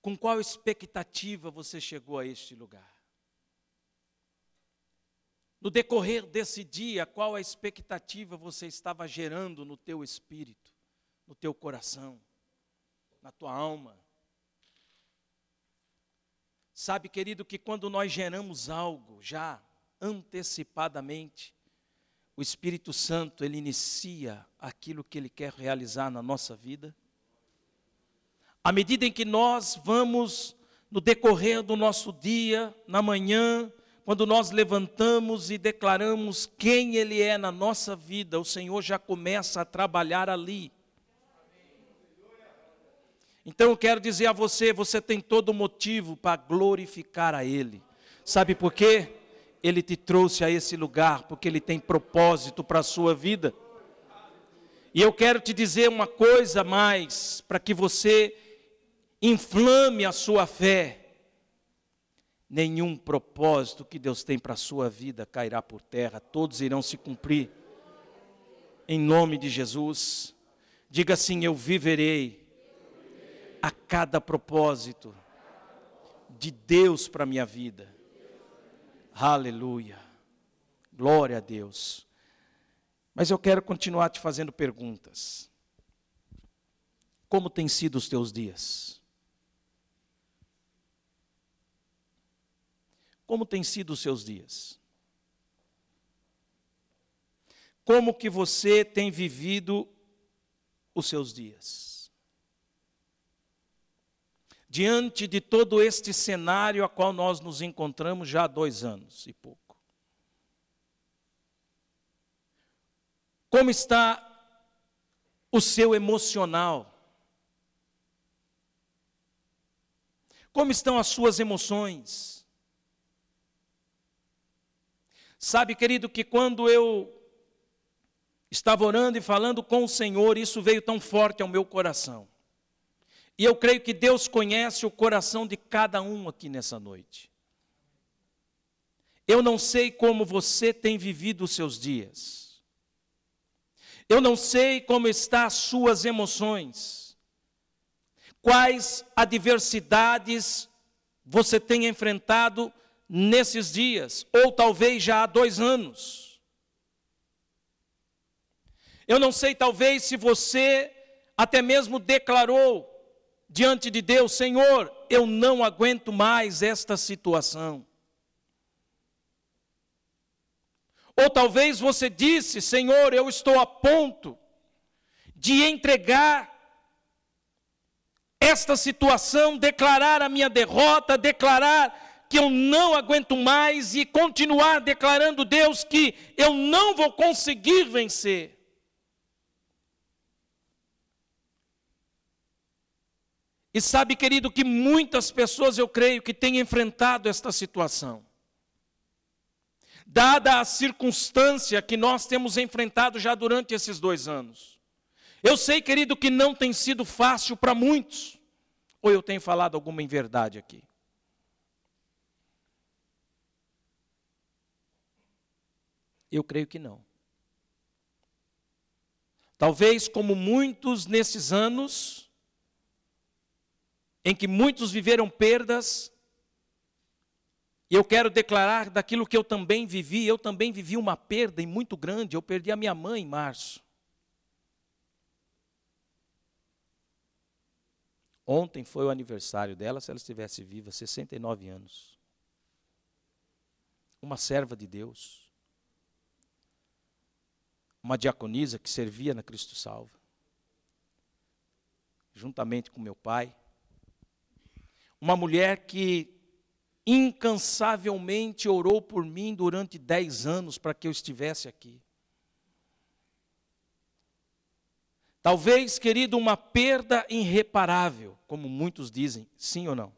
Com qual expectativa você chegou a este lugar? No decorrer desse dia, qual a expectativa você estava gerando no teu espírito, no teu coração, na tua alma? Sabe, querido, que quando nós geramos algo já antecipadamente, o Espírito Santo, ele inicia aquilo que ele quer realizar na nossa vida. À medida em que nós vamos, no decorrer do nosso dia, na manhã, quando nós levantamos e declaramos quem Ele é na nossa vida, o Senhor já começa a trabalhar ali. Então eu quero dizer a você: você tem todo motivo para glorificar a Ele. Sabe por quê? Ele te trouxe a esse lugar, porque Ele tem propósito para a sua vida. E eu quero te dizer uma coisa mais, para que você inflame a sua fé nenhum propósito que Deus tem para a sua vida cairá por terra, todos irão se cumprir. Em nome de Jesus, diga assim: Eu viverei a cada propósito de Deus para a minha vida. Aleluia, glória a Deus. Mas eu quero continuar te fazendo perguntas. Como têm sido os teus dias? Como têm sido os seus dias? Como que você tem vivido os seus dias? Diante de todo este cenário a qual nós nos encontramos já há dois anos e pouco. Como está o seu emocional? Como estão as suas emoções? Sabe, querido, que quando eu estava orando e falando com o Senhor, isso veio tão forte ao meu coração. E eu creio que Deus conhece o coração de cada um aqui nessa noite. Eu não sei como você tem vivido os seus dias. Eu não sei como estão as suas emoções. Quais adversidades você tem enfrentado nesses dias, ou talvez já há dois anos. Eu não sei, talvez, se você até mesmo declarou diante de Deus: Senhor, eu não aguento mais esta situação. Ou talvez você disse: Senhor, eu estou a ponto de entregar esta situação, declarar a minha derrota, declarar que eu não aguento mais e continuar declarando Deus que eu não vou conseguir vencer. E sabe, querido, que muitas pessoas eu creio que têm enfrentado esta situação. Dada a circunstância que nós temos enfrentado já durante esses dois anos. Eu sei, querido, que não tem sido fácil para muitos. Ou eu tenho falado alguma inverdade aqui? Eu creio que não. Talvez, como muitos nesses anos, em que muitos viveram perdas, e eu quero declarar daquilo que eu também vivi, eu também vivi uma perda muito grande, eu perdi a minha mãe em março. Ontem foi o aniversário dela, se ela estivesse viva, 69 anos. Uma serva de Deus uma diaconisa que servia na Cristo Salva, juntamente com meu pai. Uma mulher que incansavelmente orou por mim durante dez anos para que eu estivesse aqui. Talvez, querido, uma perda irreparável, como muitos dizem, sim ou não?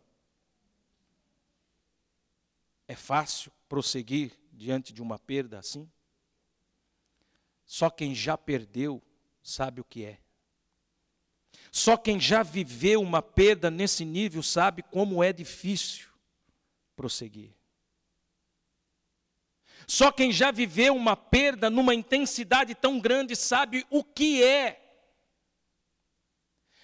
É fácil prosseguir diante de uma perda assim? Só quem já perdeu sabe o que é. Só quem já viveu uma perda nesse nível sabe como é difícil prosseguir. Só quem já viveu uma perda numa intensidade tão grande sabe o que é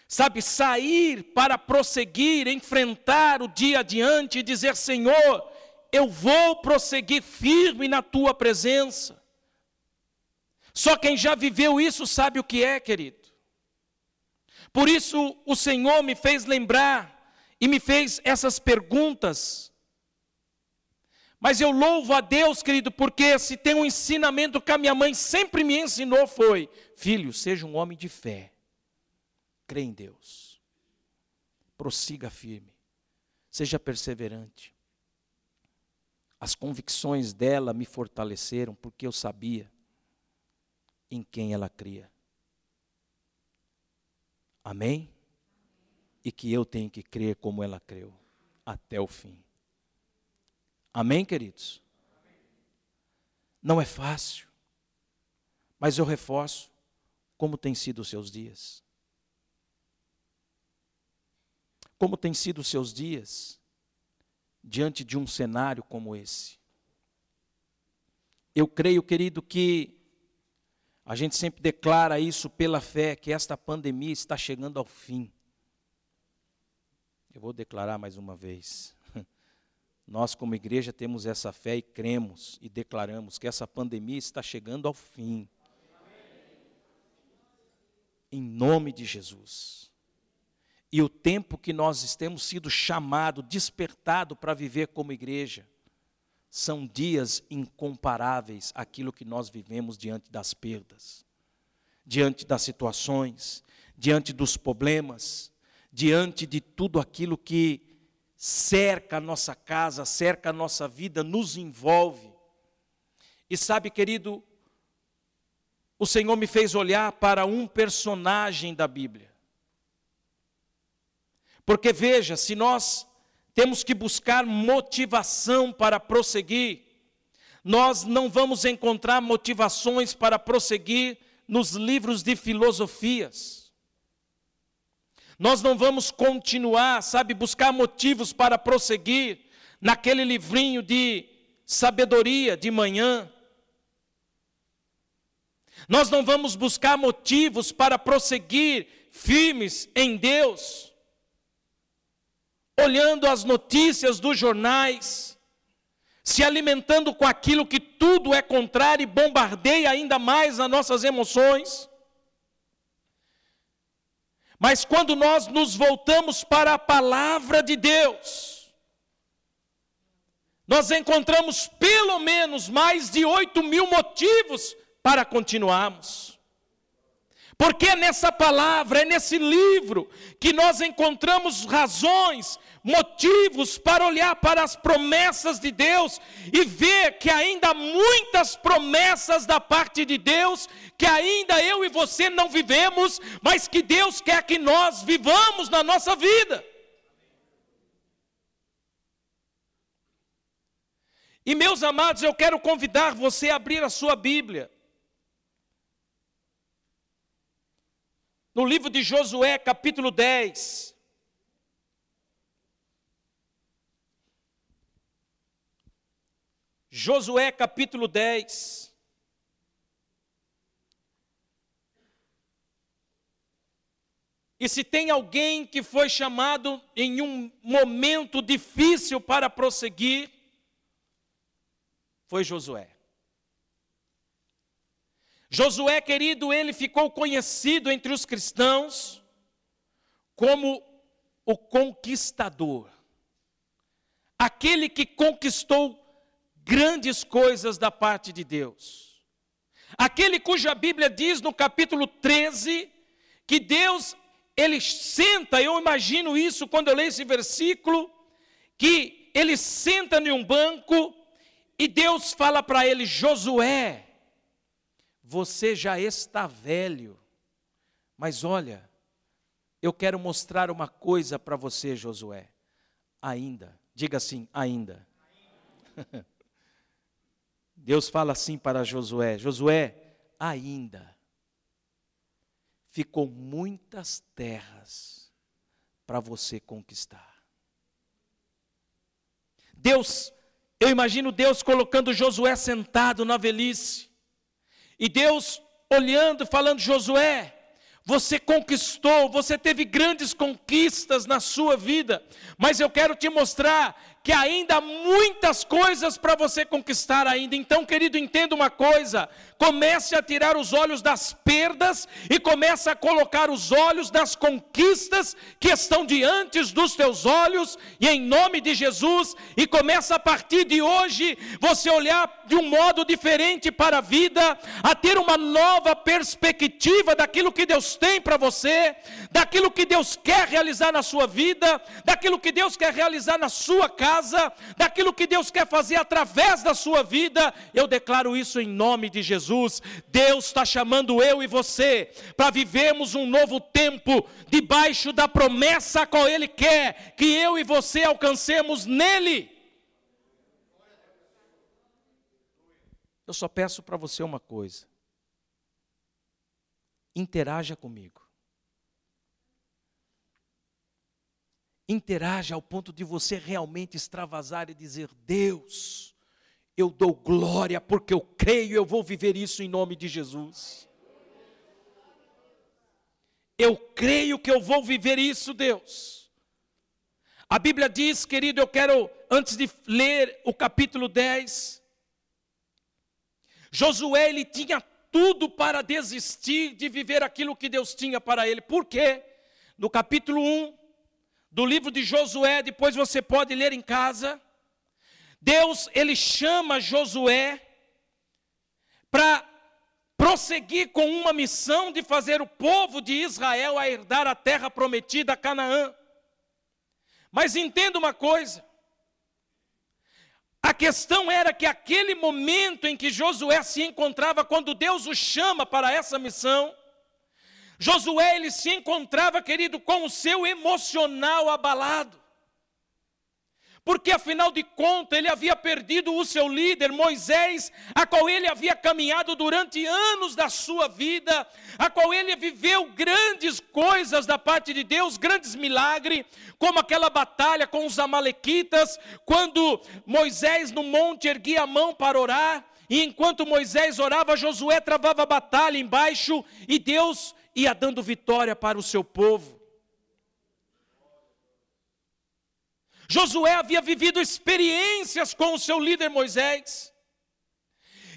sabe, sair para prosseguir, enfrentar o dia adiante e dizer: Senhor, eu vou prosseguir firme na tua presença. Só quem já viveu isso sabe o que é, querido. Por isso o Senhor me fez lembrar e me fez essas perguntas. Mas eu louvo a Deus, querido, porque se tem um ensinamento que a minha mãe sempre me ensinou foi: filho, seja um homem de fé. Crê em Deus. Prossiga firme. Seja perseverante. As convicções dela me fortaleceram porque eu sabia em quem ela cria. Amém? E que eu tenho que crer como ela creu, até o fim. Amém, queridos? Não é fácil, mas eu reforço como têm sido os seus dias. Como têm sido os seus dias diante de um cenário como esse? Eu creio, querido, que a gente sempre declara isso pela fé, que esta pandemia está chegando ao fim. Eu vou declarar mais uma vez. Nós, como igreja, temos essa fé e cremos e declaramos que essa pandemia está chegando ao fim. Em nome de Jesus. E o tempo que nós temos sido chamado, despertado para viver como igreja, são dias incomparáveis àquilo que nós vivemos diante das perdas, diante das situações, diante dos problemas, diante de tudo aquilo que cerca a nossa casa, cerca a nossa vida, nos envolve. E sabe, querido, o Senhor me fez olhar para um personagem da Bíblia. Porque veja, se nós temos que buscar motivação para prosseguir. Nós não vamos encontrar motivações para prosseguir nos livros de filosofias. Nós não vamos continuar, sabe, buscar motivos para prosseguir naquele livrinho de sabedoria de manhã. Nós não vamos buscar motivos para prosseguir firmes em Deus olhando as notícias dos jornais, se alimentando com aquilo que tudo é contrário e bombardeia ainda mais as nossas emoções. Mas quando nós nos voltamos para a palavra de Deus, nós encontramos pelo menos mais de oito mil motivos para continuarmos. Porque é nessa palavra, é nesse livro, que nós encontramos razões, motivos para olhar para as promessas de Deus e ver que ainda há muitas promessas da parte de Deus que ainda eu e você não vivemos, mas que Deus quer que nós vivamos na nossa vida. E meus amados, eu quero convidar você a abrir a sua Bíblia no livro de Josué, capítulo 10. Josué, capítulo 10. E se tem alguém que foi chamado em um momento difícil para prosseguir, foi Josué. Josué, querido, ele ficou conhecido entre os cristãos como o conquistador, aquele que conquistou grandes coisas da parte de Deus, aquele cuja Bíblia diz no capítulo 13 que Deus, ele senta, eu imagino isso quando eu leio esse versículo, que ele senta em um banco e Deus fala para ele: Josué, você já está velho. Mas olha, eu quero mostrar uma coisa para você, Josué. Ainda, diga assim, ainda. Deus fala assim para Josué: Josué, ainda ficou muitas terras para você conquistar. Deus, eu imagino Deus colocando Josué sentado na velhice, e Deus olhando, falando: Josué, Você conquistou, você teve grandes conquistas na sua vida, mas eu quero te mostrar que ainda há muitas coisas para você conquistar ainda. Então, querido, entenda uma coisa: comece a tirar os olhos das perdas e comece a colocar os olhos das conquistas que estão diante dos teus olhos, e em nome de Jesus, e comece a partir de hoje você olhar de um modo diferente para a vida, a ter uma nova perspectiva daquilo que Deus tem para você, daquilo que Deus quer realizar na sua vida, daquilo que Deus quer realizar na sua casa casa, daquilo que Deus quer fazer através da sua vida, eu declaro isso em nome de Jesus. Deus está chamando eu e você para vivermos um novo tempo debaixo da promessa a qual Ele quer que eu e você alcancemos nele. Eu só peço para você uma coisa: interaja comigo. Interaja ao ponto de você realmente extravasar e dizer: Deus, eu dou glória porque eu creio, eu vou viver isso em nome de Jesus. Eu creio que eu vou viver isso, Deus. A Bíblia diz, querido, eu quero, antes de ler o capítulo 10, Josué, ele tinha tudo para desistir de viver aquilo que Deus tinha para ele. Por quê? No capítulo 1, do livro de Josué, depois você pode ler em casa. Deus, ele chama Josué para prosseguir com uma missão de fazer o povo de Israel a herdar a terra prometida a Canaã. Mas entenda uma coisa: a questão era que aquele momento em que Josué se encontrava, quando Deus o chama para essa missão, Josué ele se encontrava, querido, com o seu emocional abalado. Porque afinal de contas ele havia perdido o seu líder, Moisés, a qual ele havia caminhado durante anos da sua vida, a qual ele viveu grandes coisas da parte de Deus, grandes milagres, como aquela batalha com os Amalequitas, quando Moisés no monte erguia a mão para orar, e enquanto Moisés orava, Josué travava a batalha embaixo, e Deus ia dando vitória para o seu povo. Josué havia vivido experiências com o seu líder Moisés.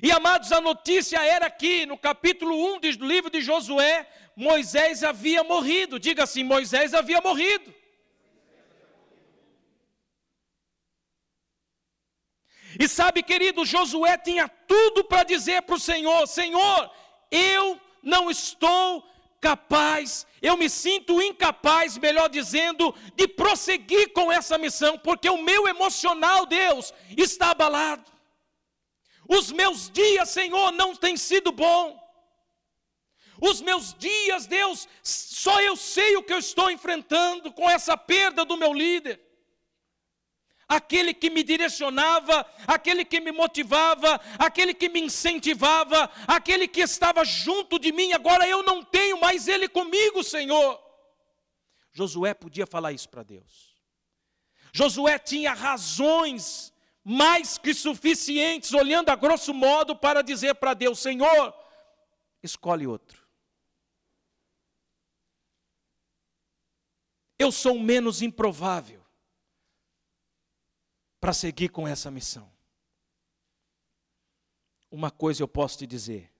E amados, a notícia era que no capítulo 1 do livro de Josué, Moisés havia morrido. Diga assim: Moisés havia morrido. E sabe, querido, Josué tinha tudo para dizer para o Senhor: Senhor, eu não estou capaz, eu me sinto incapaz, melhor dizendo, de prosseguir com essa missão, porque o meu emocional, Deus, está abalado. Os meus dias, Senhor, não têm sido bom. Os meus dias, Deus, só eu sei o que eu estou enfrentando com essa perda do meu líder aquele que me direcionava, aquele que me motivava, aquele que me incentivava, aquele que estava junto de mim, agora eu não tenho mais ele comigo, Senhor. Josué podia falar isso para Deus. Josué tinha razões mais que suficientes, olhando a grosso modo, para dizer para Deus: Senhor, escolhe outro. Eu sou menos improvável para seguir com essa missão. Uma coisa eu posso te dizer: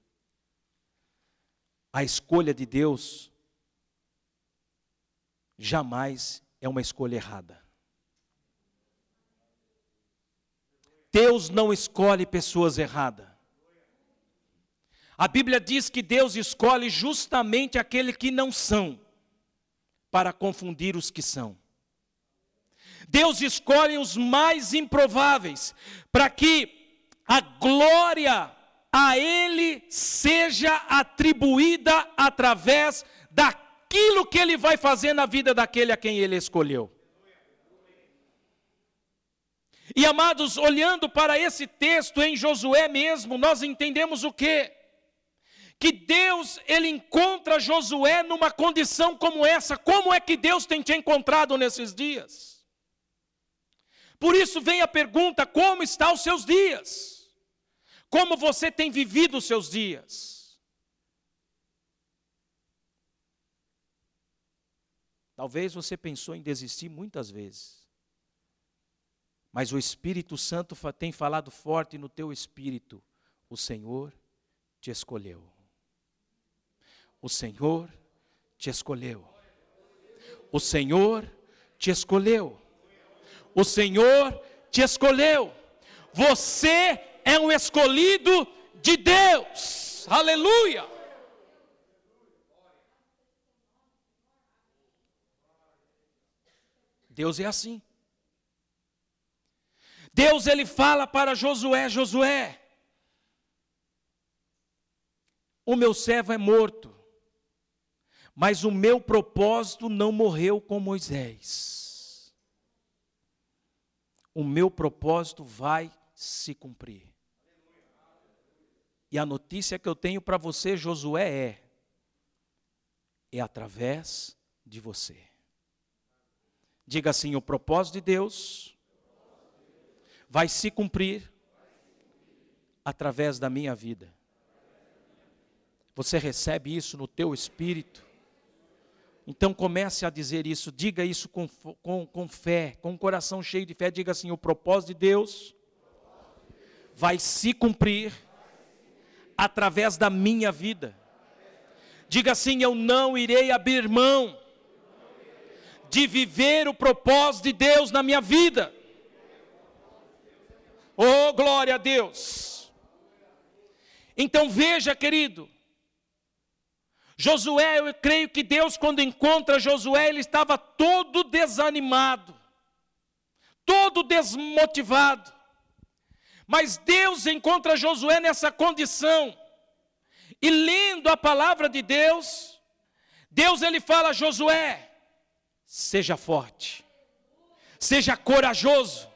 a escolha de Deus jamais é uma escolha errada. Deus não escolhe pessoas erradas. A Bíblia diz que Deus escolhe justamente aquele que não são, para confundir os que são. Deus escolhe os mais improváveis, para que a glória a Ele seja atribuída através daquilo que Ele vai fazer na vida daquele a quem Ele escolheu. E amados, olhando para esse texto em Josué mesmo, nós entendemos o que? Que Deus, Ele encontra Josué numa condição como essa. Como é que Deus tem te encontrado nesses dias? Por isso vem a pergunta: como estão os seus dias? Como você tem vivido os seus dias? Talvez você pensou em desistir muitas vezes. Mas o Espírito Santo tem falado forte no teu espírito. O Senhor te escolheu. O Senhor te escolheu. O Senhor te escolheu. O Senhor te escolheu. Você é um escolhido de Deus. Aleluia! Deus é assim. Deus ele fala para Josué: Josué, o meu servo é morto, mas o meu propósito não morreu com Moisés. O meu propósito vai se cumprir. E a notícia que eu tenho para você, Josué, é: é através de você. Diga assim: o propósito de Deus vai se cumprir através da minha vida. Você recebe isso no teu espírito? Então comece a dizer isso, diga isso com, com, com fé, com um coração cheio de fé, diga assim: o propósito de Deus vai se cumprir através da minha vida. Diga assim: eu não irei abrir mão de viver o propósito de Deus na minha vida. Oh, glória a Deus! Então veja, querido, Josué, eu creio que Deus, quando encontra Josué, ele estava todo desanimado, todo desmotivado. Mas Deus encontra Josué nessa condição. E lendo a palavra de Deus, Deus ele fala a Josué: seja forte, seja corajoso,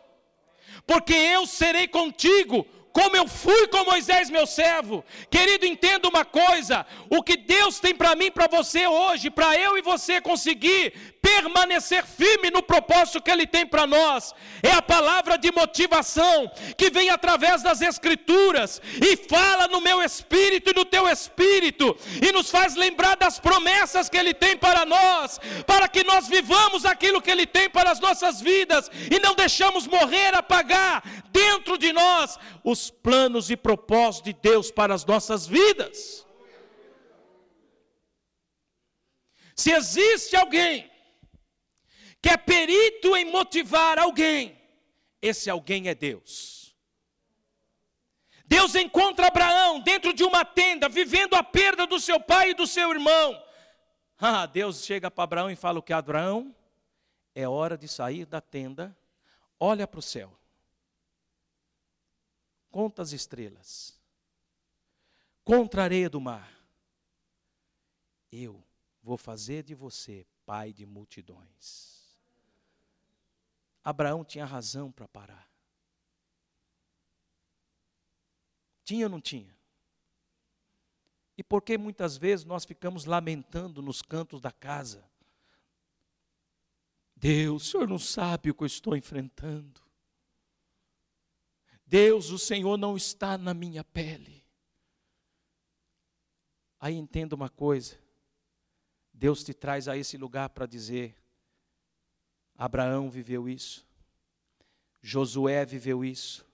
porque eu serei contigo como eu fui com Moisés, meu servo. Querido, entenda uma coisa: o que Deus tem para mim, para você hoje, para eu e você conseguir permanecer firme no propósito que Ele tem para nós, é a palavra de motivação que vem através das Escrituras e fala no meu espírito e no teu espírito e nos faz lembrar das promessas que Ele tem para nós, para que nós vivamos aquilo que Ele tem para as nossas vidas e não deixamos morrer, apagar dentro de nós os planos e propósitos de Deus para as nossas vidas. Se existe alguém que é perito em motivar alguém, esse alguém é Deus. Deus encontra Abraão dentro de uma tenda, vivendo a perda do seu pai e do seu irmão. Ah, Deus chega para Abraão e fala o que Abraão é hora de sair da tenda, olha para o céu. Conta as estrelas. Contra a areia do mar. Eu vou fazer de você pai de multidões. Abraão tinha razão para parar. Tinha ou não tinha? E por que muitas vezes nós ficamos lamentando nos cantos da casa? Deus, o Senhor não sabe o que eu estou enfrentando. Deus, o Senhor não está na minha pele. Aí entenda uma coisa: Deus te traz a esse lugar para dizer: Abraão viveu isso, Josué viveu isso,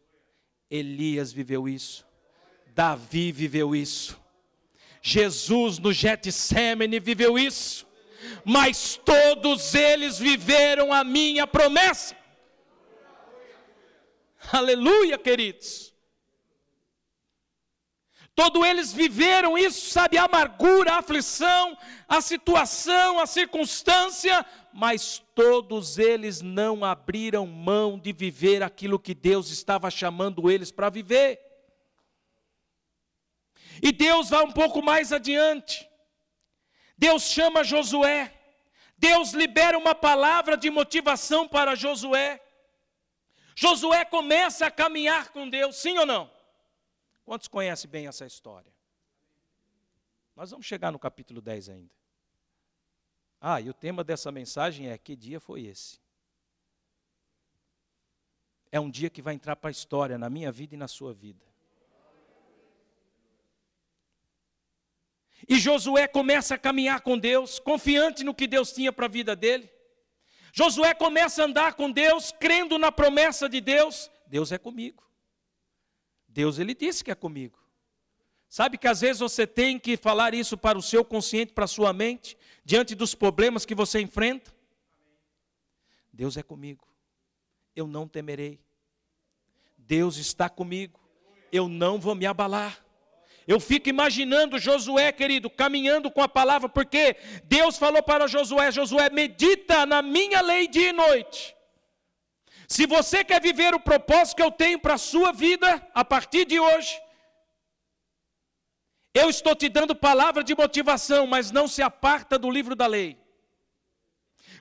Elias viveu isso, Davi viveu isso, Jesus no Getsemane viveu isso, mas todos eles viveram a minha promessa. Aleluia, queridos. Todos eles viveram isso, sabe, a amargura, a aflição, a situação, a circunstância, mas todos eles não abriram mão de viver aquilo que Deus estava chamando eles para viver. E Deus vai um pouco mais adiante. Deus chama Josué. Deus libera uma palavra de motivação para Josué. Josué começa a caminhar com Deus, sim ou não? Quantos conhecem bem essa história? Nós vamos chegar no capítulo 10 ainda. Ah, e o tema dessa mensagem é: que dia foi esse? É um dia que vai entrar para a história, na minha vida e na sua vida. E Josué começa a caminhar com Deus, confiante no que Deus tinha para a vida dele. Josué começa a andar com Deus, crendo na promessa de Deus. Deus é comigo. Deus ele disse que é comigo. Sabe que às vezes você tem que falar isso para o seu consciente, para a sua mente, diante dos problemas que você enfrenta? Deus é comigo. Eu não temerei. Deus está comigo. Eu não vou me abalar. Eu fico imaginando Josué, querido, caminhando com a palavra, porque Deus falou para Josué: Josué, medita na minha lei dia e noite. Se você quer viver o propósito que eu tenho para a sua vida, a partir de hoje, eu estou te dando palavra de motivação, mas não se aparta do livro da lei.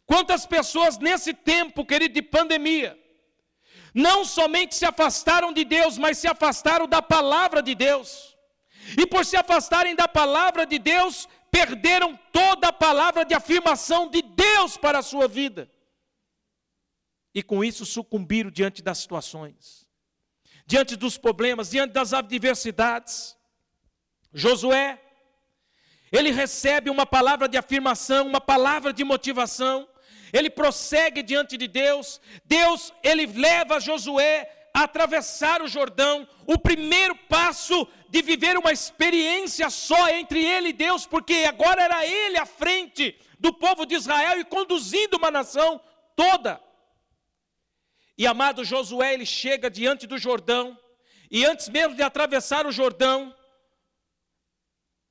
Quantas pessoas nesse tempo, querido, de pandemia, não somente se afastaram de Deus, mas se afastaram da palavra de Deus. E por se afastarem da palavra de Deus, perderam toda a palavra de afirmação de Deus para a sua vida. E com isso sucumbiram diante das situações, diante dos problemas, diante das adversidades. Josué, ele recebe uma palavra de afirmação, uma palavra de motivação, ele prossegue diante de Deus. Deus, ele leva Josué a atravessar o Jordão, o primeiro passo de viver uma experiência só entre ele e Deus, porque agora era ele à frente do povo de Israel e conduzindo uma nação toda. E amado Josué, ele chega diante do Jordão, e antes mesmo de atravessar o Jordão,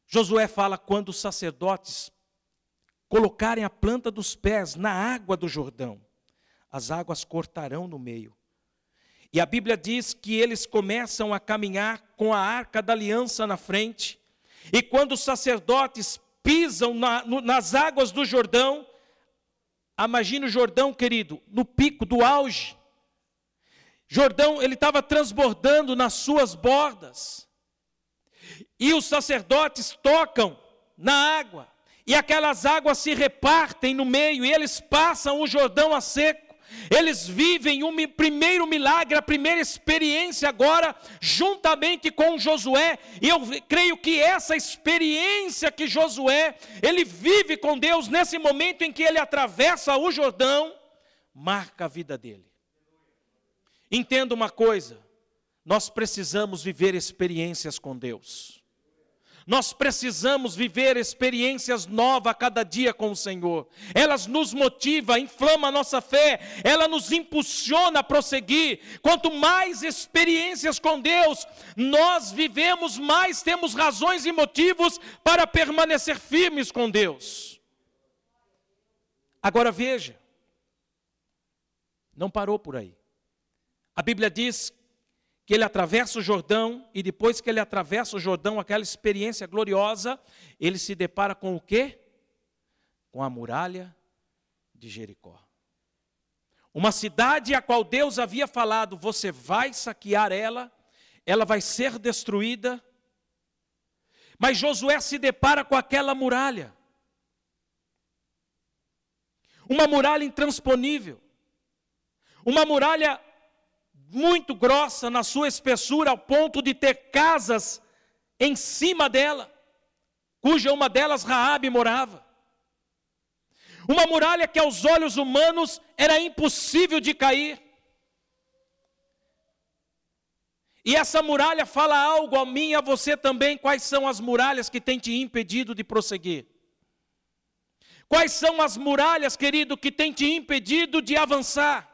Josué fala: quando os sacerdotes colocarem a planta dos pés na água do Jordão, as águas cortarão no meio. E a Bíblia diz que eles começam a caminhar com a arca da aliança na frente, e quando os sacerdotes pisam na, no, nas águas do Jordão, imagine o Jordão, querido, no pico do auge. Jordão, ele estava transbordando nas suas bordas. E os sacerdotes tocam na água e aquelas águas se repartem no meio, e eles passam o Jordão a seco. Eles vivem o um primeiro milagre, a primeira experiência agora, juntamente com Josué, e eu creio que essa experiência que Josué, ele vive com Deus nesse momento em que ele atravessa o Jordão, marca a vida dele. Entenda uma coisa, nós precisamos viver experiências com Deus. Nós precisamos viver experiências novas a cada dia com o Senhor. Elas nos motivam, inflama a nossa fé, ela nos impulsiona a prosseguir. Quanto mais experiências com Deus nós vivemos, mais temos razões e motivos para permanecer firmes com Deus. Agora veja, não parou por aí. A Bíblia diz que ele atravessa o Jordão e depois que ele atravessa o Jordão, aquela experiência gloriosa, ele se depara com o quê? Com a muralha de Jericó. Uma cidade a qual Deus havia falado: você vai saquear ela, ela vai ser destruída. Mas Josué se depara com aquela muralha. Uma muralha intransponível. Uma muralha muito grossa na sua espessura, ao ponto de ter casas em cima dela, cuja uma delas Raabe morava. Uma muralha que aos olhos humanos era impossível de cair. E essa muralha fala algo a mim e a você também, quais são as muralhas que têm te impedido de prosseguir. Quais são as muralhas, querido, que têm te impedido de avançar?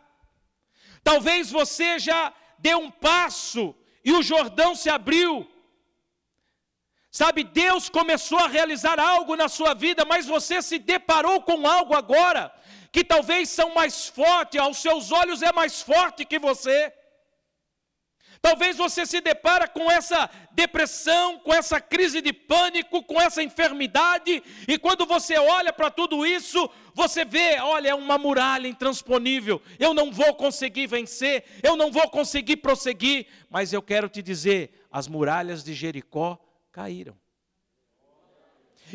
Talvez você já deu um passo e o Jordão se abriu. Sabe, Deus começou a realizar algo na sua vida, mas você se deparou com algo agora que talvez são mais forte, aos seus olhos é mais forte que você. Talvez você se depara com essa depressão, com essa crise de pânico, com essa enfermidade, e quando você olha para tudo isso, você vê, olha, é uma muralha intransponível. Eu não vou conseguir vencer, eu não vou conseguir prosseguir, mas eu quero te dizer, as muralhas de Jericó caíram.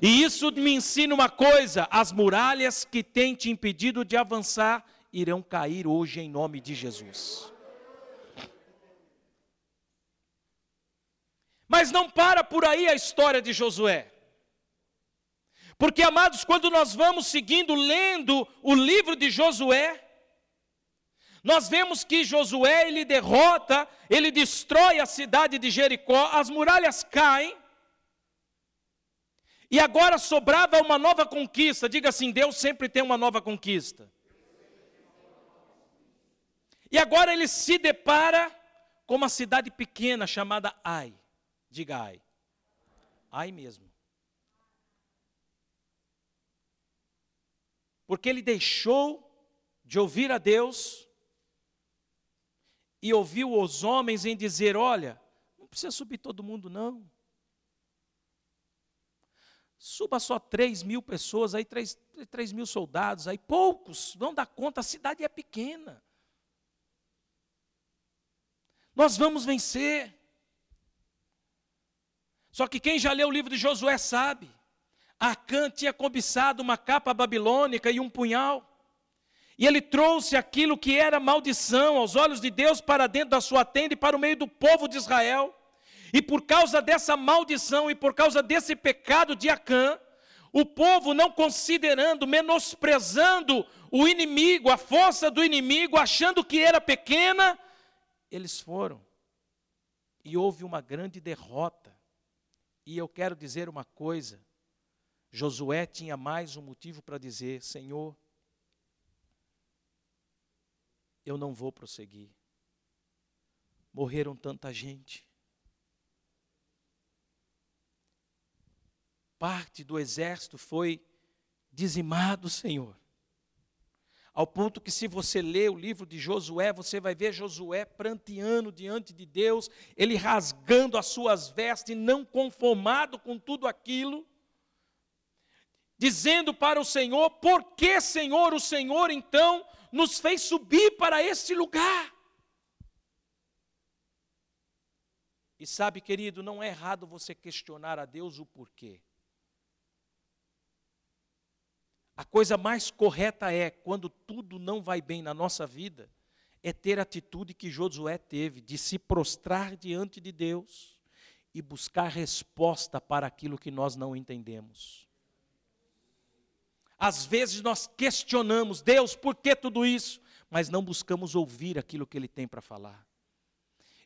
E isso me ensina uma coisa: as muralhas que têm te impedido de avançar irão cair hoje em nome de Jesus. Mas não para por aí a história de Josué. Porque, amados, quando nós vamos seguindo, lendo o livro de Josué, nós vemos que Josué ele derrota, ele destrói a cidade de Jericó, as muralhas caem, e agora sobrava uma nova conquista. Diga assim: Deus sempre tem uma nova conquista. E agora ele se depara com uma cidade pequena chamada Ai. Diga Ai. Ai mesmo. Porque ele deixou de ouvir a Deus e ouviu os homens em dizer: Olha, não precisa subir todo mundo, não. Suba só 3 mil pessoas, aí 3, 3 mil soldados, aí poucos vão dar conta, a cidade é pequena. Nós vamos vencer. Só que quem já leu o livro de Josué sabe. Acã tinha cobiçado uma capa babilônica e um punhal. E ele trouxe aquilo que era maldição aos olhos de Deus para dentro da sua tenda e para o meio do povo de Israel. E por causa dessa maldição e por causa desse pecado de Acã, o povo não considerando, menosprezando o inimigo, a força do inimigo, achando que era pequena, eles foram. E houve uma grande derrota. E eu quero dizer uma coisa: Josué tinha mais um motivo para dizer: Senhor, eu não vou prosseguir. Morreram tanta gente. parte do exército foi dizimado, Senhor. Ao ponto que, se você ler o livro de Josué, você vai ver Josué pranteando diante de Deus, ele rasgando as suas vestes, não conformado com tudo aquilo, dizendo para o Senhor: Por que, Senhor, o Senhor então nos fez subir para este lugar? E sabe, querido, não é errado você questionar a Deus o porquê. A coisa mais correta é, quando tudo não vai bem na nossa vida, é ter a atitude que Josué teve, de se prostrar diante de Deus e buscar resposta para aquilo que nós não entendemos. Às vezes nós questionamos, Deus, por que tudo isso? Mas não buscamos ouvir aquilo que Ele tem para falar.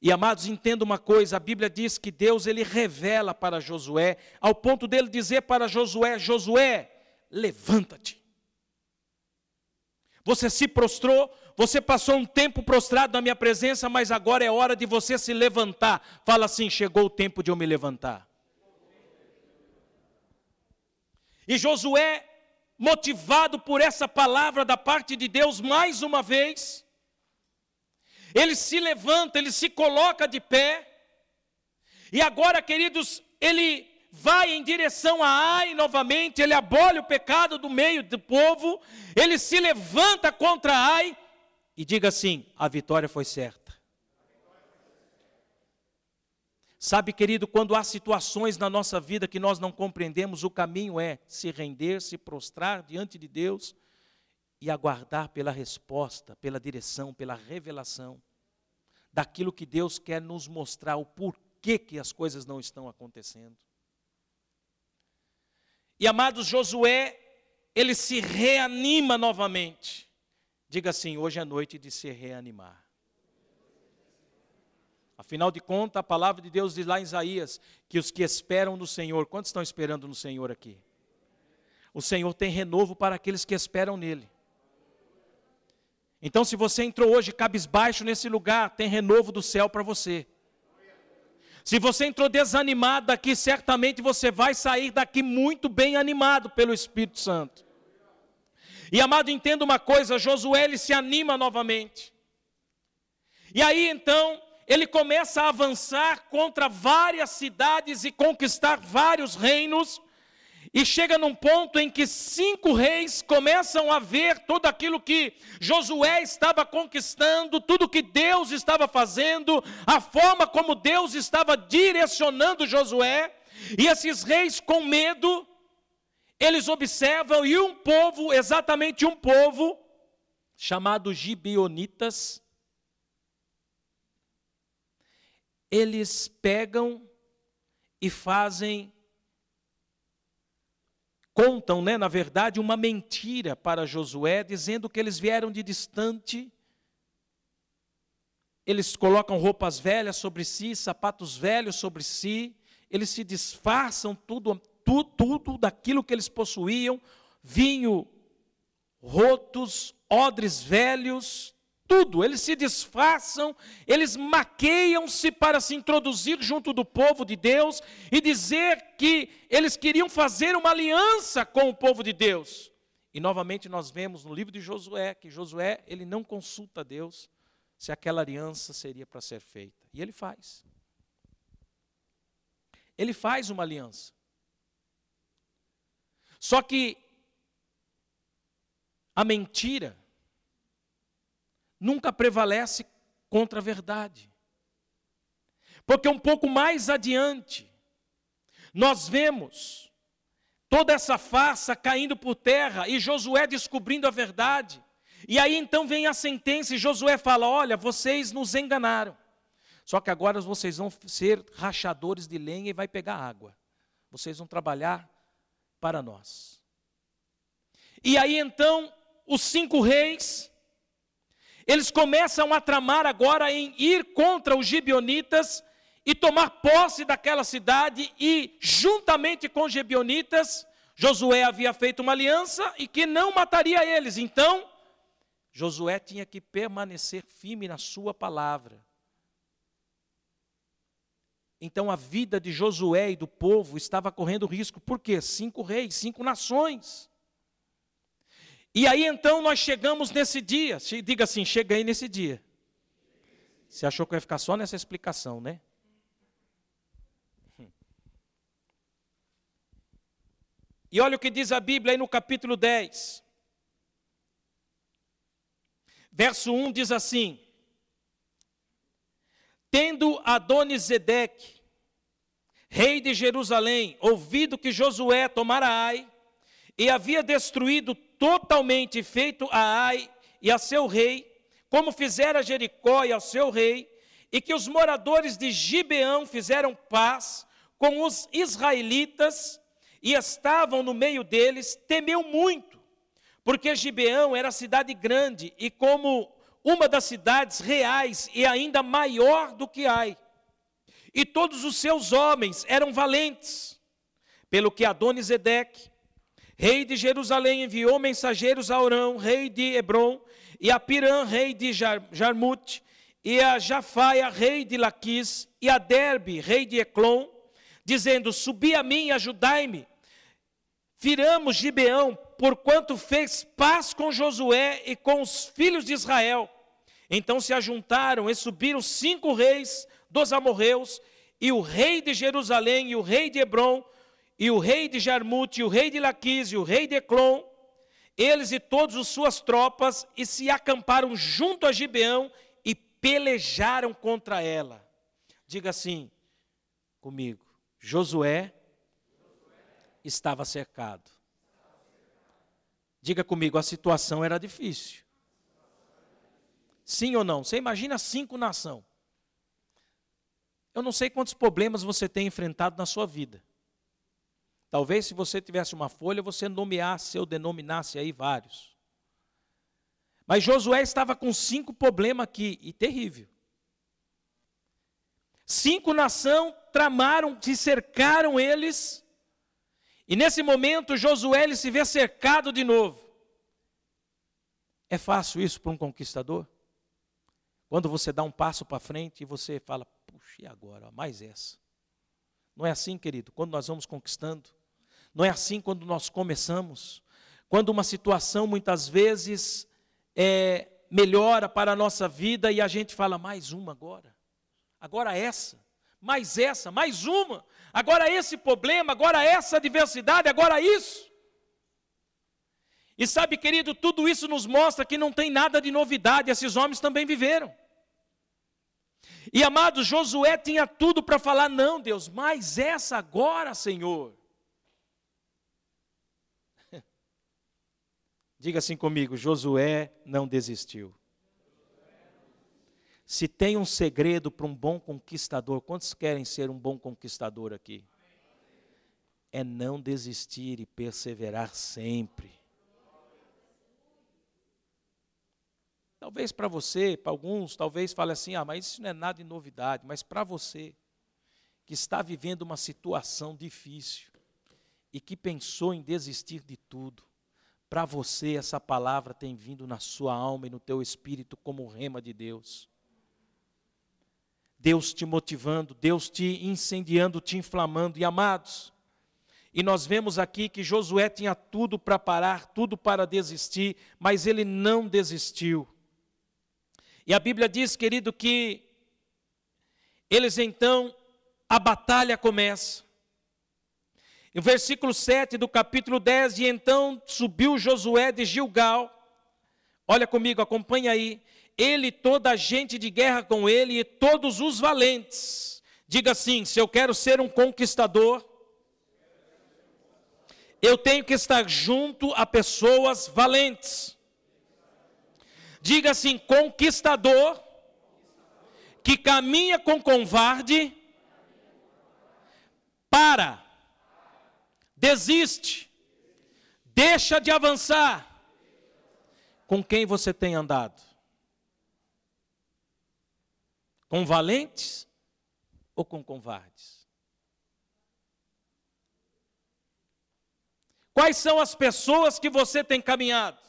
E amados, entenda uma coisa, a Bíblia diz que Deus ele revela para Josué, ao ponto dele dizer para Josué: Josué, levanta-te. Você se prostrou, você passou um tempo prostrado na minha presença, mas agora é hora de você se levantar. Fala assim: chegou o tempo de eu me levantar. E Josué, motivado por essa palavra da parte de Deus, mais uma vez, ele se levanta, ele se coloca de pé, e agora, queridos, ele vai em direção a Ai novamente, ele abole o pecado do meio do povo, ele se levanta contra Ai e diga assim: a vitória foi certa. Sabe, querido, quando há situações na nossa vida que nós não compreendemos, o caminho é se render, se prostrar diante de Deus e aguardar pela resposta, pela direção, pela revelação daquilo que Deus quer nos mostrar, o porquê que as coisas não estão acontecendo. E amados, Josué, ele se reanima novamente. Diga assim: hoje é noite de se reanimar. Afinal de contas, a palavra de Deus diz lá em Isaías que os que esperam no Senhor, quantos estão esperando no Senhor aqui? O Senhor tem renovo para aqueles que esperam nele. Então, se você entrou hoje cabisbaixo nesse lugar, tem renovo do céu para você. Se você entrou desanimado daqui, certamente você vai sair daqui muito bem animado pelo Espírito Santo. E amado, entenda uma coisa: Josué ele se anima novamente. E aí então, ele começa a avançar contra várias cidades e conquistar vários reinos. E chega num ponto em que cinco reis começam a ver tudo aquilo que Josué estava conquistando, tudo que Deus estava fazendo, a forma como Deus estava direcionando Josué. E esses reis, com medo, eles observam, e um povo, exatamente um povo, chamado Gibeonitas, eles pegam e fazem contam, né, na verdade, uma mentira para Josué, dizendo que eles vieram de distante. Eles colocam roupas velhas sobre si, sapatos velhos sobre si, eles se disfarçam tudo, tudo, tudo daquilo que eles possuíam, vinho, rotos, odres velhos, tudo, eles se disfarçam, eles maqueiam-se para se introduzir junto do povo de Deus e dizer que eles queriam fazer uma aliança com o povo de Deus. E novamente nós vemos no livro de Josué que Josué, ele não consulta Deus se aquela aliança seria para ser feita. E ele faz. Ele faz uma aliança. Só que a mentira nunca prevalece contra a verdade. Porque um pouco mais adiante, nós vemos toda essa farsa caindo por terra e Josué descobrindo a verdade. E aí então vem a sentença e Josué fala: Olha, vocês nos enganaram. Só que agora vocês vão ser rachadores de lenha e vai pegar água. Vocês vão trabalhar para nós. E aí então os cinco reis eles começam a tramar agora em ir contra os gibionitas e tomar posse daquela cidade e, juntamente com os gibionitas, Josué havia feito uma aliança e que não mataria eles. Então, Josué tinha que permanecer firme na sua palavra. Então a vida de Josué e do povo estava correndo risco. Por quê? Cinco reis, cinco nações. E aí então nós chegamos nesse dia. Diga assim: cheguei nesse dia. Você achou que eu ia ficar só nessa explicação, né? E olha o que diz a Bíblia aí no capítulo 10. Verso 1 diz assim: Tendo Adonisedeque, rei de Jerusalém, ouvido que Josué tomara Ai, e havia destruído totalmente feito a Ai e a seu rei, como fizera Jericó e ao seu rei, e que os moradores de Gibeão fizeram paz com os israelitas e estavam no meio deles, temeu muito, porque Gibeão era cidade grande e como uma das cidades reais e ainda maior do que Ai. E todos os seus homens eram valentes, pelo que Adonisedeque rei de Jerusalém, enviou mensageiros a Orão, rei de Hebron, e a Pirã, rei de Jar Jarmute, e a Jafaia, rei de Laquis, e a Derbe, rei de Eclon, dizendo: Subi a mim e ajudai-me. Viramos Gibeão, porquanto fez paz com Josué e com os filhos de Israel. Então se ajuntaram e subiram cinco reis dos amorreus, e o rei de Jerusalém e o rei de Hebron, e o rei de Jarmute, o rei de Laquis, e o rei de Eclon, eles e todas as suas tropas, e se acamparam junto a Gibeão e pelejaram contra ela. Diga assim comigo: Josué estava cercado. Diga comigo, a situação era difícil. Sim ou não? Você imagina cinco nações. Eu não sei quantos problemas você tem enfrentado na sua vida. Talvez se você tivesse uma folha, você nomeasse ou denominasse aí vários. Mas Josué estava com cinco problemas aqui, e terrível. Cinco nações tramaram, se cercaram eles, e nesse momento Josué ele se vê cercado de novo. É fácil isso para um conquistador? Quando você dá um passo para frente e você fala, puxa, e agora? Mais essa. Não é assim, querido? Quando nós vamos conquistando, não é assim quando nós começamos. Quando uma situação muitas vezes é, melhora para a nossa vida e a gente fala, mais uma agora. Agora essa, mais essa, mais uma. Agora esse problema, agora essa adversidade, agora isso. E sabe, querido, tudo isso nos mostra que não tem nada de novidade, esses homens também viveram. E amado, Josué tinha tudo para falar: não, Deus, mas essa agora, Senhor. Diga assim comigo: Josué não desistiu. Se tem um segredo para um bom conquistador, quantos querem ser um bom conquistador aqui? é não desistir e perseverar sempre. Talvez para você, para alguns, talvez fale assim: ah, mas isso não é nada de novidade. Mas para você, que está vivendo uma situação difícil e que pensou em desistir de tudo, para você essa palavra tem vindo na sua alma e no teu espírito como rema de Deus. Deus te motivando, Deus te incendiando, te inflamando. E amados, e nós vemos aqui que Josué tinha tudo para parar, tudo para desistir, mas ele não desistiu. E a Bíblia diz, querido, que eles então, a batalha começa. No versículo 7 do capítulo 10, e então subiu Josué de Gilgal. Olha comigo, acompanha aí. Ele, toda a gente de guerra com ele e todos os valentes. Diga assim: se eu quero ser um conquistador, eu tenho que estar junto a pessoas valentes. Diga assim: conquistador que caminha com covarde, para, desiste, deixa de avançar. Com quem você tem andado? Com valentes ou com covardes? Quais são as pessoas que você tem caminhado?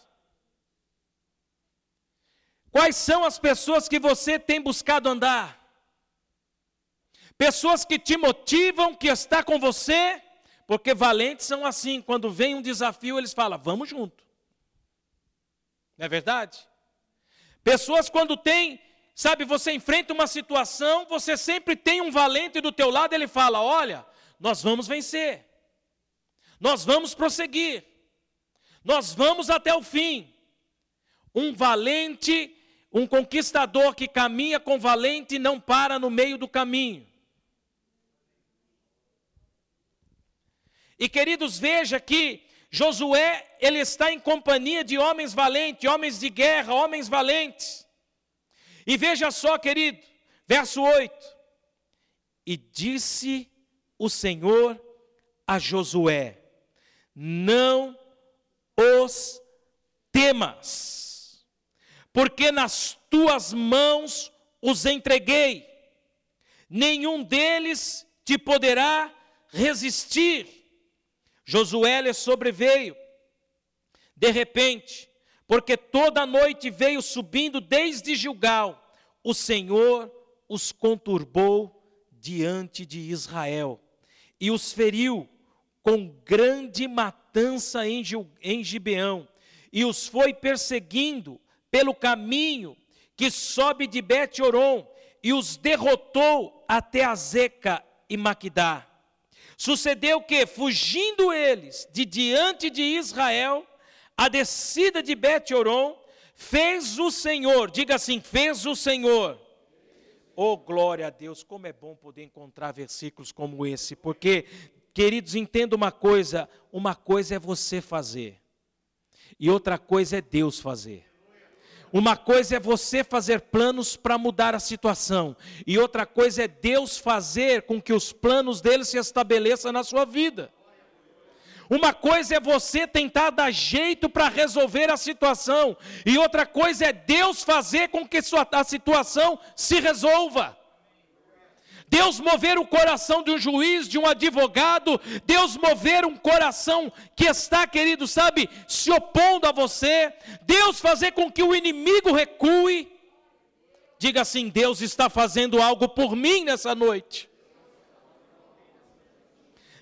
Quais são as pessoas que você tem buscado andar? Pessoas que te motivam, que está com você, porque valentes são assim, quando vem um desafio, eles falam: "Vamos junto". Não é verdade? Pessoas quando tem, sabe, você enfrenta uma situação, você sempre tem um valente do teu lado, ele fala: "Olha, nós vamos vencer. Nós vamos prosseguir. Nós vamos até o fim". Um valente um conquistador que caminha com valente não para no meio do caminho. E queridos, veja que Josué, ele está em companhia de homens valentes, homens de guerra, homens valentes. E veja só, querido, verso 8: E disse o Senhor a Josué: Não os temas porque nas tuas mãos os entreguei, nenhum deles te poderá resistir. Josué lhe sobreveio, de repente, porque toda noite veio subindo desde Gilgal, o Senhor os conturbou diante de Israel e os feriu com grande matança em Gibeão e os foi perseguindo pelo caminho que sobe de Bet-Oron e os derrotou até Azeca e Maquidá. Sucedeu que, fugindo eles de diante de Israel, a descida de Bet-Oron, fez o Senhor, diga assim, fez o Senhor. Oh, glória a Deus, como é bom poder encontrar versículos como esse, porque, queridos, entenda uma coisa: uma coisa é você fazer, e outra coisa é Deus fazer. Uma coisa é você fazer planos para mudar a situação, e outra coisa é Deus fazer com que os planos dele se estabeleçam na sua vida. Uma coisa é você tentar dar jeito para resolver a situação, e outra coisa é Deus fazer com que a situação se resolva. Deus mover o coração de um juiz, de um advogado, Deus mover um coração que está, querido, sabe, se opondo a você, Deus fazer com que o inimigo recue. Diga assim: Deus está fazendo algo por mim nessa noite.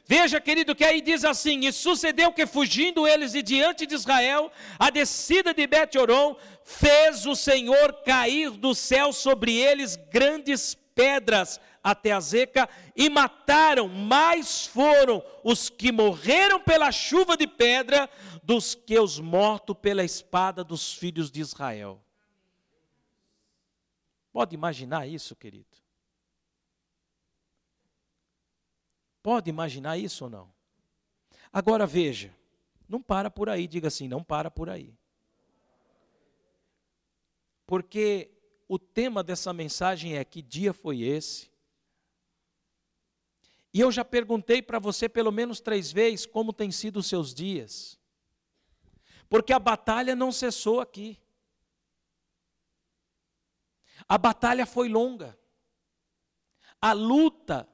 Veja, querido, que aí diz assim: E sucedeu que, fugindo eles de diante de Israel, a descida de Bet-Oron, fez o Senhor cair do céu sobre eles grandes pedras até a Zeca e mataram, mais foram os que morreram pela chuva de pedra dos que os mortos pela espada dos filhos de Israel. Pode imaginar isso, querido? Pode imaginar isso ou não? Agora veja, não para por aí, diga assim, não para por aí. Porque o tema dessa mensagem é: que dia foi esse? E eu já perguntei para você pelo menos três vezes como têm sido os seus dias. Porque a batalha não cessou aqui. A batalha foi longa. A luta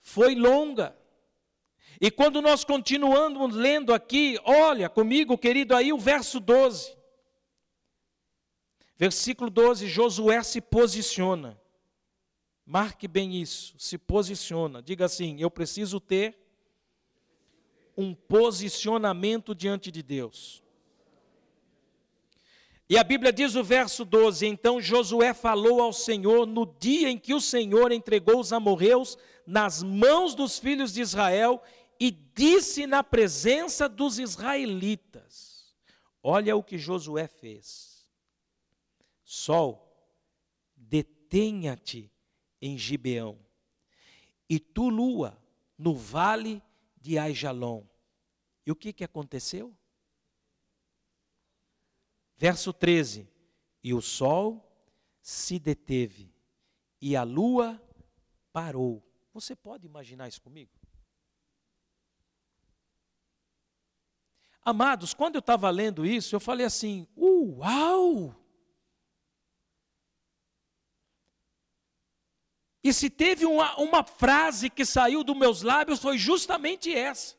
foi longa. E quando nós continuamos lendo aqui, olha comigo, querido, aí o verso 12. Versículo 12, Josué se posiciona. Marque bem isso, se posiciona. Diga assim: eu preciso ter um posicionamento diante de Deus. E a Bíblia diz o verso 12: Então Josué falou ao Senhor no dia em que o Senhor entregou os amorreus nas mãos dos filhos de Israel e disse na presença dos israelitas: Olha o que Josué fez. Sol, detenha-te em Gibeão, e tu, lua, no vale de Aijalon. E o que, que aconteceu? Verso 13: E o sol se deteve, e a lua parou. Você pode imaginar isso comigo? Amados, quando eu estava lendo isso, eu falei assim: Uau! E se teve uma, uma frase que saiu dos meus lábios, foi justamente essa: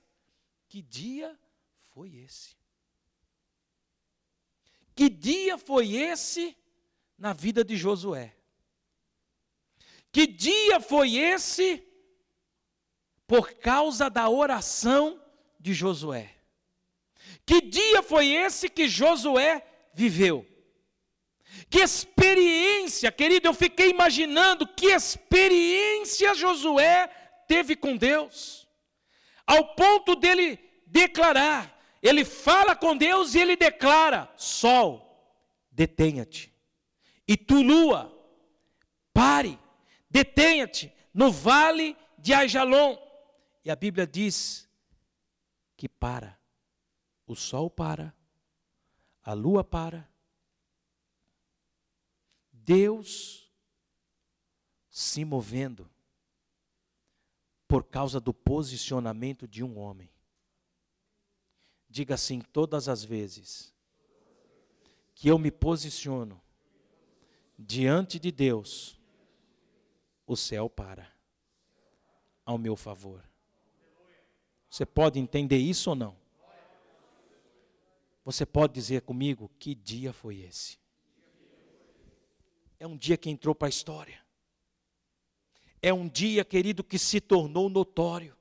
Que dia foi esse? Que dia foi esse na vida de Josué? Que dia foi esse por causa da oração de Josué? Que dia foi esse que Josué viveu? Que experiência, querido, eu fiquei imaginando que experiência Josué teve com Deus, ao ponto dele declarar, ele fala com Deus e ele declara: Sol, detenha-te, e tu, lua, pare, detenha-te no vale de Ajalon. E a Bíblia diz que para, o sol para, a lua para, Deus se movendo por causa do posicionamento de um homem. Diga assim todas as vezes que eu me posiciono diante de Deus, o céu para ao meu favor. Você pode entender isso ou não? Você pode dizer comigo que dia foi esse? É um dia que entrou para a história. É um dia, querido, que se tornou notório.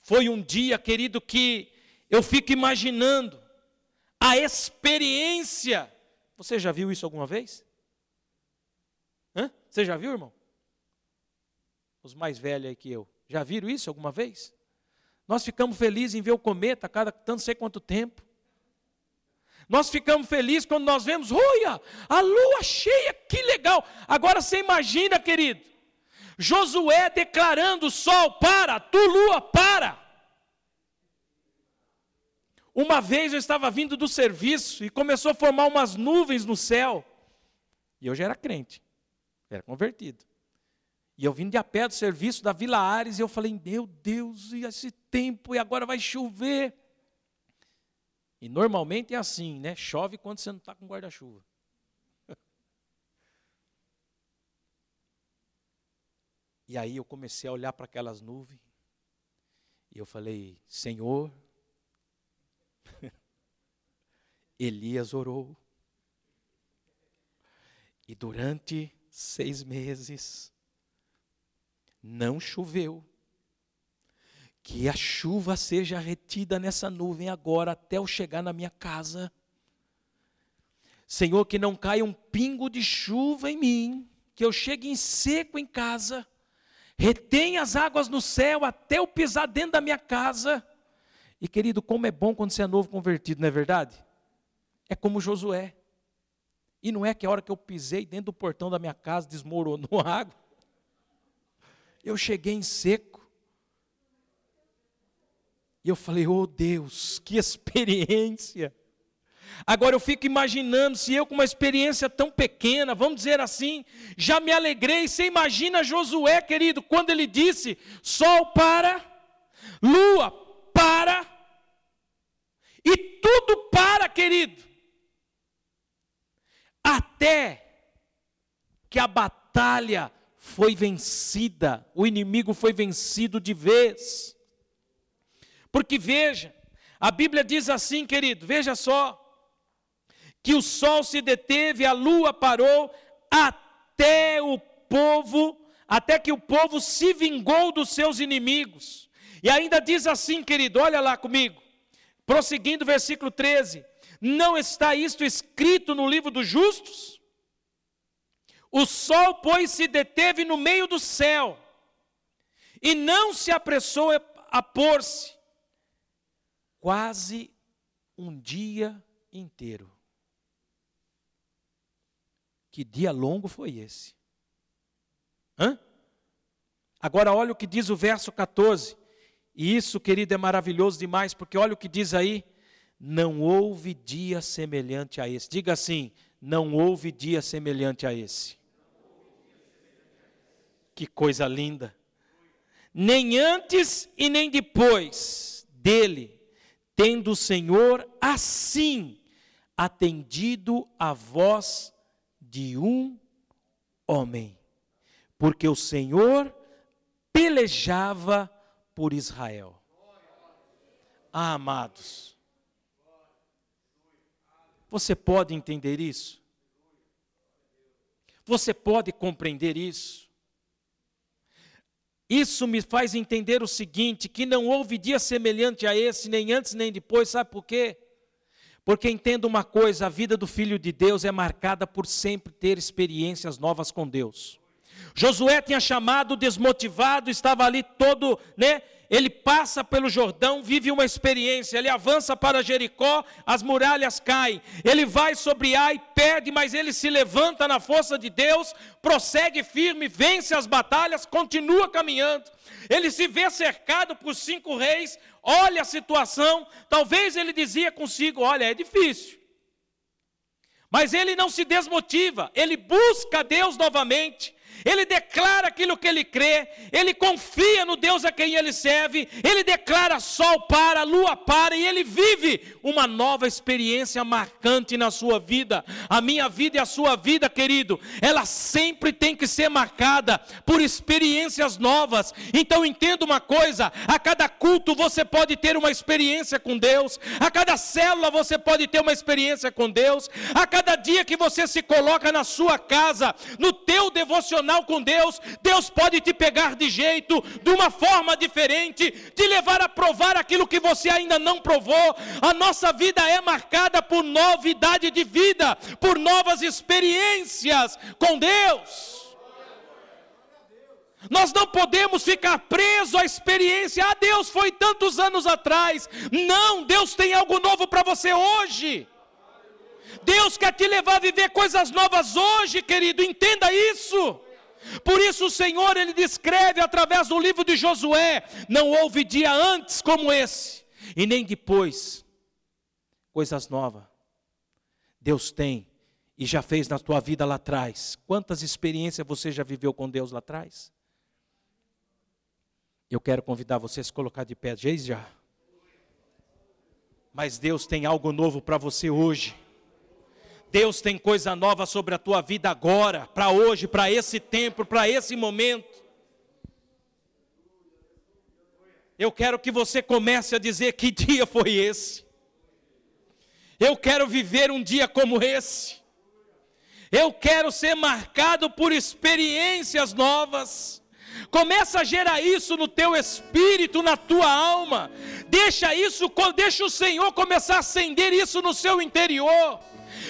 Foi um dia, querido, que eu fico imaginando a experiência. Você já viu isso alguma vez? Hã? Você já viu, irmão? Os mais velhos aí que eu. Já viram isso alguma vez? Nós ficamos felizes em ver o cometa a cada tanto sei quanto tempo. Nós ficamos felizes quando nós vemos, olha, a lua cheia, que legal. Agora você imagina, querido, Josué declarando: sol, para, tu lua, para. Uma vez eu estava vindo do serviço e começou a formar umas nuvens no céu. E eu já era crente, era convertido. E eu vim de a pé do serviço da Vila Ares e eu falei: Meu Deus, e esse tempo, e agora vai chover. E normalmente é assim, né? Chove quando você não está com guarda-chuva. E aí eu comecei a olhar para aquelas nuvens. E eu falei, Senhor, Elias orou. E durante seis meses não choveu que a chuva seja retida nessa nuvem agora até eu chegar na minha casa. Senhor, que não caia um pingo de chuva em mim, que eu chegue em seco em casa, retenha as águas no céu até eu pisar dentro da minha casa. E querido, como é bom quando você é novo convertido, não é verdade? É como Josué. E não é que a hora que eu pisei dentro do portão da minha casa desmoronou a água. Eu cheguei em seco. E eu falei, oh Deus, que experiência! Agora eu fico imaginando se eu com uma experiência tão pequena, vamos dizer assim, já me alegrei. Você imagina Josué, querido, quando ele disse: sol para, lua para, e tudo para, querido. Até que a batalha foi vencida, o inimigo foi vencido de vez. Porque veja, a Bíblia diz assim, querido, veja só, que o sol se deteve, a lua parou, até o povo, até que o povo se vingou dos seus inimigos. E ainda diz assim, querido, olha lá comigo, prosseguindo versículo 13: Não está isto escrito no livro dos justos? O sol, pois, se deteve no meio do céu, e não se apressou a pôr-se, quase um dia inteiro. Que dia longo foi esse? Hã? Agora olha o que diz o verso 14. E isso, querido, é maravilhoso demais, porque olha o que diz aí: não houve dia semelhante a esse. Diga assim: não houve dia semelhante a esse. Que coisa linda. Nem antes e nem depois dele, tendo o Senhor assim atendido a voz de um homem, porque o Senhor pelejava por Israel. Ah, amados, você pode entender isso? Você pode compreender isso? Isso me faz entender o seguinte: que não houve dia semelhante a esse, nem antes nem depois, sabe por quê? Porque entenda uma coisa: a vida do filho de Deus é marcada por sempre ter experiências novas com Deus. Josué tinha chamado desmotivado, estava ali todo, né? Ele passa pelo Jordão, vive uma experiência, ele avança para Jericó, as muralhas caem. Ele vai sobre Ai, perde, mas ele se levanta na força de Deus, prossegue firme, vence as batalhas, continua caminhando. Ele se vê cercado por cinco reis, olha a situação, talvez ele dizia consigo: olha, é difícil. Mas ele não se desmotiva, ele busca Deus novamente, ele declara aquilo que ele crê, ele confia no Deus a quem ele serve, ele declara sol para, lua para, e ele vive uma nova experiência marcante na sua vida. A minha vida e a sua vida, querido, ela sempre tem que ser marcada por experiências novas. Então entenda uma coisa: a cada culto você pode ter uma experiência com Deus, a cada célula você pode ter uma experiência com Deus, a cada dia que você se coloca na sua casa, no teu devocional com Deus, Deus pode te pegar de jeito, de uma forma diferente, te levar a provar aquilo que você ainda não provou. A nossa vida é marcada por novidade de vida, por novas experiências com Deus. Nós não podemos ficar presos à experiência. Ah, Deus foi tantos anos atrás. Não, Deus tem algo novo para você hoje. Deus quer te levar a viver coisas novas hoje, querido. Entenda isso. Por isso o Senhor ele descreve através do livro de Josué, não houve dia antes como esse e nem depois coisas novas. Deus tem e já fez na tua vida lá atrás. Quantas experiências você já viveu com Deus lá atrás? Eu quero convidar você a se colocar de pé, já. Mas Deus tem algo novo para você hoje. Deus tem coisa nova sobre a tua vida agora, para hoje, para esse tempo, para esse momento. Eu quero que você comece a dizer que dia foi esse. Eu quero viver um dia como esse. Eu quero ser marcado por experiências novas. Começa a gerar isso no teu espírito, na tua alma. Deixa isso, deixa o Senhor começar a acender isso no seu interior.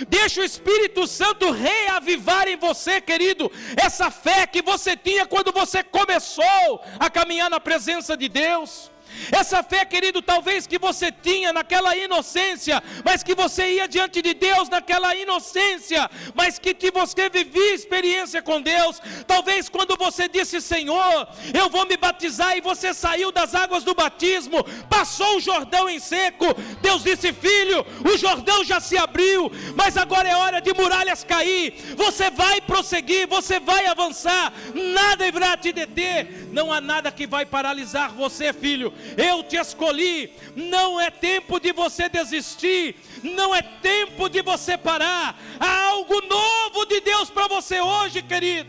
Deixa o Espírito Santo reavivar em você, querido, essa fé que você tinha quando você começou a caminhar na presença de Deus. Essa fé, querido, talvez que você tinha naquela inocência, mas que você ia diante de Deus naquela inocência, mas que, que você vivia experiência com Deus. Talvez quando você disse, Senhor, eu vou me batizar, e você saiu das águas do batismo, passou o Jordão em seco. Deus disse, filho, o Jordão já se abriu, mas agora é hora de muralhas cair. Você vai prosseguir, você vai avançar, nada irá te deter, não há nada que vai paralisar você, filho. Eu te escolhi, não é tempo de você desistir, não é tempo de você parar. Há algo novo de Deus para você hoje, querido.